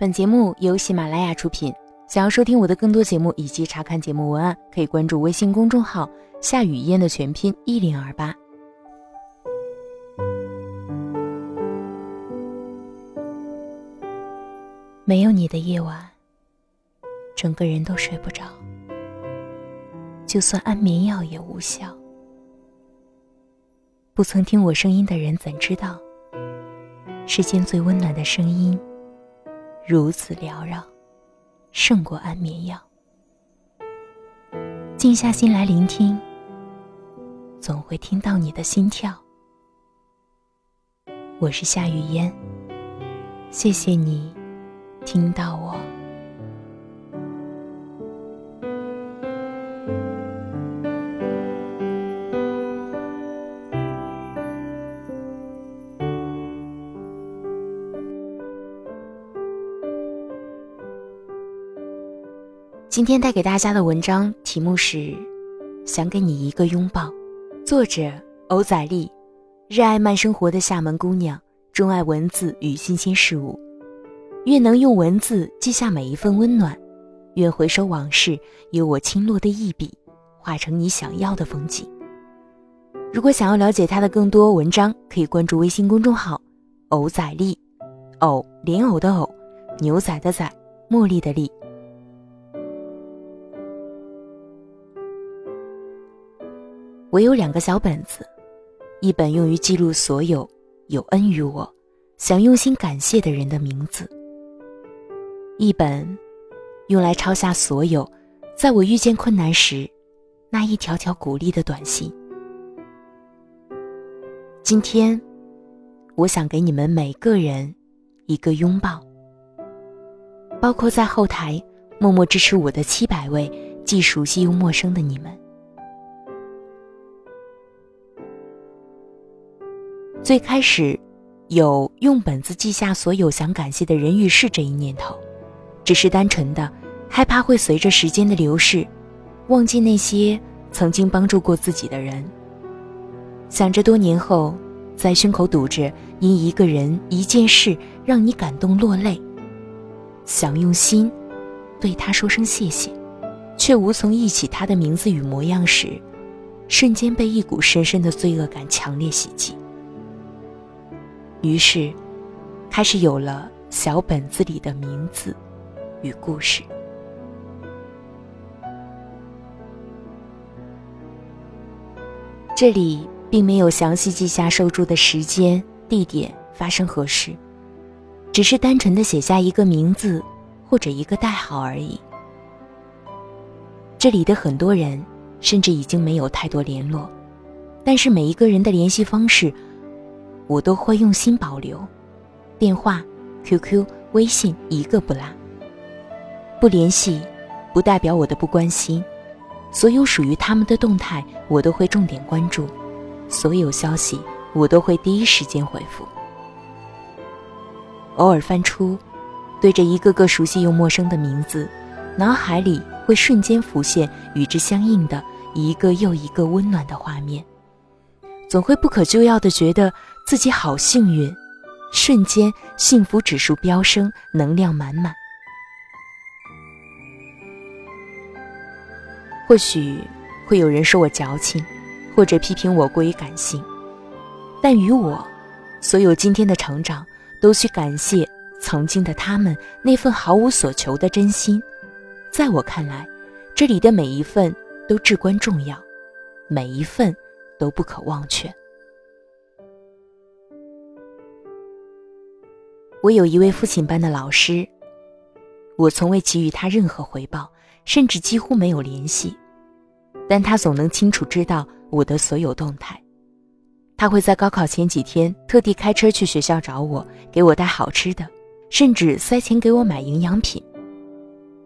本节目由喜马拉雅出品。想要收听我的更多节目以及查看节目文案，可以关注微信公众号“夏雨嫣”的全拼一零二八。没有你的夜晚，整个人都睡不着，就算安眠药也无效。不曾听我声音的人怎知道，世间最温暖的声音如此缭绕。胜过安眠药。静下心来聆听，总会听到你的心跳。我是夏雨嫣，谢谢你听到我。今天带给大家的文章题目是《想给你一个拥抱》，作者欧仔丽，热爱慢生活的厦门姑娘，钟爱文字与新鲜事物，愿能用文字记下每一份温暖，愿回首往事，有我轻落的一笔，画成你想要的风景。如果想要了解他的更多文章，可以关注微信公众号“偶仔丽”，偶莲藕的藕，牛仔的仔，茉莉的莉。我有两个小本子，一本用于记录所有有恩于我、想用心感谢的人的名字，一本用来抄下所有在我遇见困难时那一条条鼓励的短信。今天，我想给你们每个人一个拥抱，包括在后台默默支持我的七百位既熟悉又陌生的你们。最开始，有用本子记下所有想感谢的人与事这一念头，只是单纯的害怕会随着时间的流逝，忘记那些曾经帮助过自己的人。想着多年后，在胸口堵着因一个人一件事让你感动落泪，想用心对他说声谢谢，却无从忆起他的名字与模样时，瞬间被一股深深的罪恶感强烈袭击。于是，开始有了小本子里的名字与故事。这里并没有详细记下受助的时间、地点、发生何事，只是单纯的写下一个名字或者一个代号而已。这里的很多人甚至已经没有太多联络，但是每一个人的联系方式。我都会用心保留，电话、QQ、微信一个不落。不联系，不代表我的不关心。所有属于他们的动态，我都会重点关注；所有消息，我都会第一时间回复。偶尔翻出，对着一个个熟悉又陌生的名字，脑海里会瞬间浮现与之相应的一个又一个温暖的画面，总会不可救药的觉得。自己好幸运，瞬间幸福指数飙升，能量满满。或许会有人说我矫情，或者批评我过于感性，但于我，所有今天的成长，都需感谢曾经的他们那份毫无所求的真心。在我看来，这里的每一份都至关重要，每一份都不可忘却。我有一位父亲般的老师，我从未给予他任何回报，甚至几乎没有联系，但他总能清楚知道我的所有动态。他会在高考前几天特地开车去学校找我，给我带好吃的，甚至塞钱给我买营养品。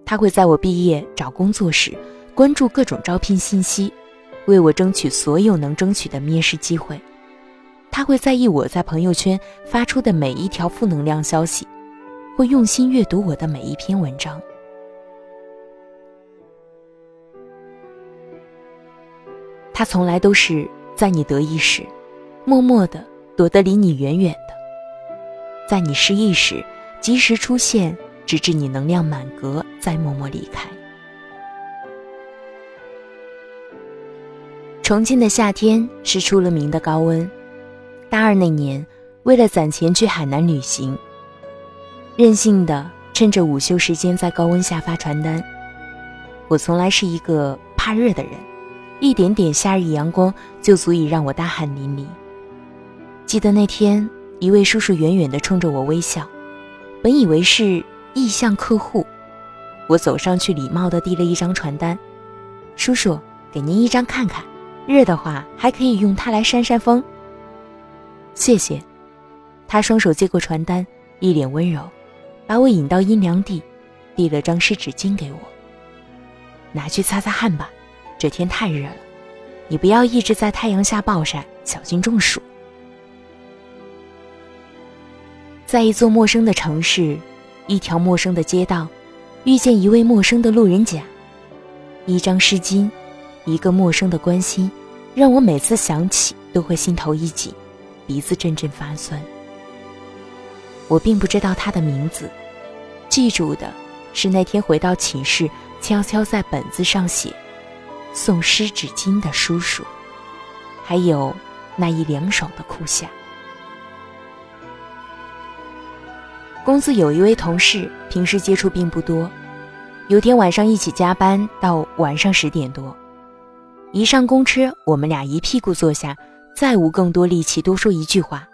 他会在我毕业找工作时关注各种招聘信息，为我争取所有能争取的面试机会。他会在意我在朋友圈发出的每一条负能量消息，会用心阅读我的每一篇文章。他从来都是在你得意时，默默的躲得离你远远的；在你失意时，及时出现，直至你能量满格，再默默离开。重庆的夏天是出了名的高温。大二那年，为了攒钱去海南旅行，任性的趁着午休时间在高温下发传单。我从来是一个怕热的人，一点点夏日阳光就足以让我大汗淋漓。记得那天，一位叔叔远远地冲着我微笑，本以为是意向客户，我走上去礼貌地递了一张传单：“叔叔，给您一张看看，热的话还可以用它来扇扇风。”谢谢。他双手接过传单，一脸温柔，把我引到阴凉地，递了张湿纸巾给我。拿去擦擦汗吧，这天太热了，你不要一直在太阳下暴晒，小心中暑。在一座陌生的城市，一条陌生的街道，遇见一位陌生的路人甲，一张湿巾，一个陌生的关心，让我每次想起都会心头一紧，鼻子阵阵发酸。我并不知道他的名字，记住的是那天回到寝室，悄悄在本子上写“送湿纸巾的叔叔”，还有那一凉爽的酷夏。公司有一位同事，平时接触并不多。有天晚上一起加班到晚上十点多，一上公车，我们俩一屁股坐下，再无更多力气多说一句话。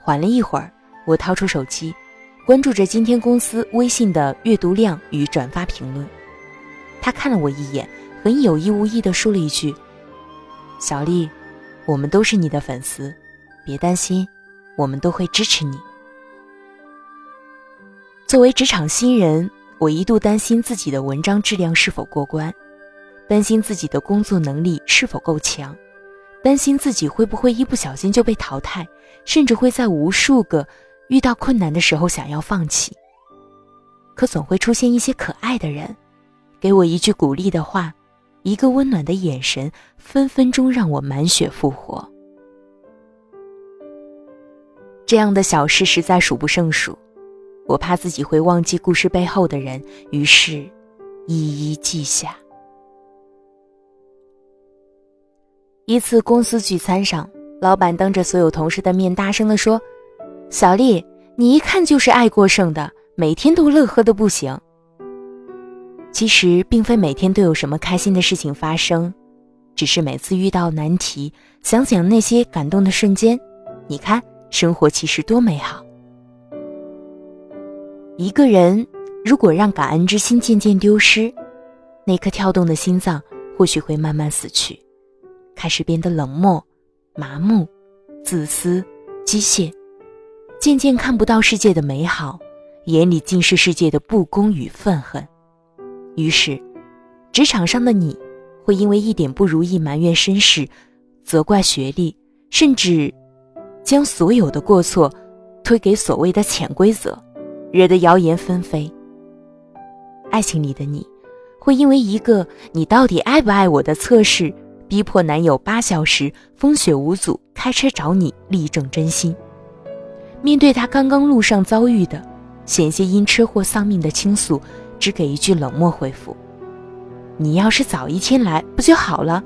缓了一会儿，我掏出手机，关注着今天公司微信的阅读量与转发评论。他看了我一眼，很有意无意地说了一句：“小丽，我们都是你的粉丝，别担心，我们都会支持你。”作为职场新人，我一度担心自己的文章质量是否过关，担心自己的工作能力是否够强，担心自己会不会一不小心就被淘汰，甚至会在无数个遇到困难的时候想要放弃。可总会出现一些可爱的人，给我一句鼓励的话，一个温暖的眼神，分分钟让我满血复活。这样的小事实在数不胜数。我怕自己会忘记故事背后的人，于是一一记下。一次公司聚餐上，老板当着所有同事的面大声地说：“小丽，你一看就是爱过剩的，每天都乐呵的不行。”其实并非每天都有什么开心的事情发生，只是每次遇到难题，想想那些感动的瞬间，你看，生活其实多美好。一个人如果让感恩之心渐渐丢失，那颗跳动的心脏或许会慢慢死去，开始变得冷漠、麻木、自私、机械，渐渐看不到世界的美好，眼里尽是世界的不公与愤恨。于是，职场上的你会因为一点不如意埋怨身世，责怪学历，甚至将所有的过错推给所谓的潜规则。惹得谣言纷飞。爱情里的你，会因为一个“你到底爱不爱我”的测试，逼迫男友八小时风雪无阻开车找你力证真心。面对他刚刚路上遭遇的险些因车祸丧命的倾诉，只给一句冷漠回复：“你要是早一天来，不就好了？”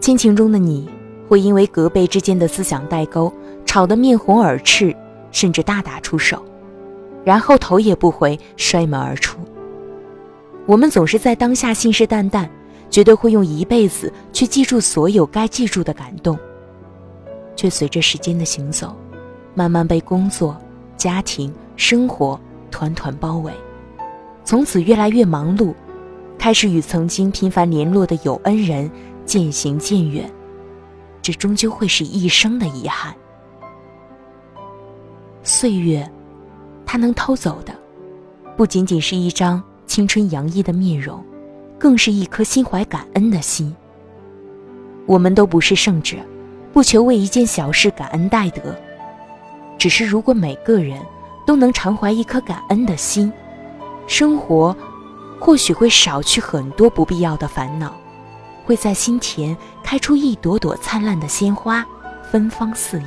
亲情中的你，会因为隔辈之间的思想代沟，吵得面红耳赤。甚至大打出手，然后头也不回摔门而出。我们总是在当下信誓旦旦，觉得会用一辈子去记住所有该记住的感动，却随着时间的行走，慢慢被工作、家庭、生活团团包围，从此越来越忙碌，开始与曾经频繁联络的有恩人渐行渐远，这终究会是一生的遗憾。岁月，它能偷走的，不仅仅是一张青春洋溢的面容，更是一颗心怀感恩的心。我们都不是圣者，不求为一件小事感恩戴德，只是如果每个人都能常怀一颗感恩的心，生活或许会少去很多不必要的烦恼，会在心田开出一朵朵灿烂的鲜花，芬芳四溢。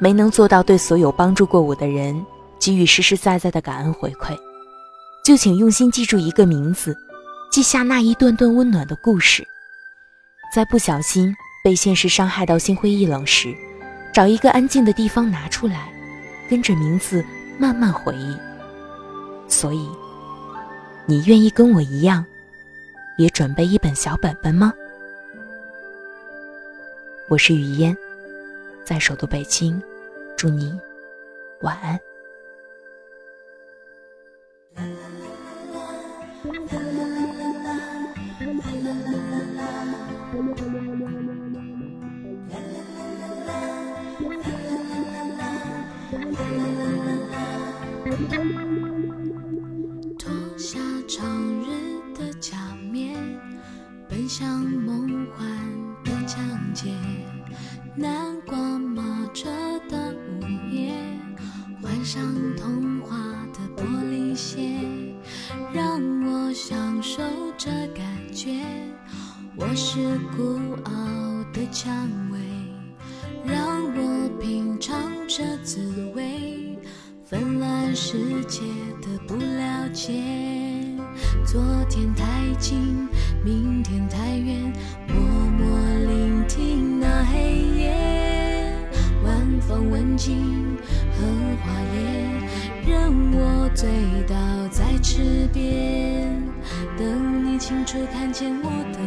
没能做到对所有帮助过我的人给予实实在在的感恩回馈，就请用心记住一个名字，记下那一段段温暖的故事。在不小心被现实伤害到心灰意冷时，找一个安静的地方拿出来，跟着名字慢慢回忆。所以，你愿意跟我一样，也准备一本小本本吗？我是雨嫣，在首都北京，祝你晚安。的蔷薇，让我品尝这滋味。纷乱世界的不了解，昨天太近，明天太远，默默聆听那黑夜，晚风吻尽荷花叶，任我醉倒在池边，等你清楚看见我的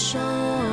手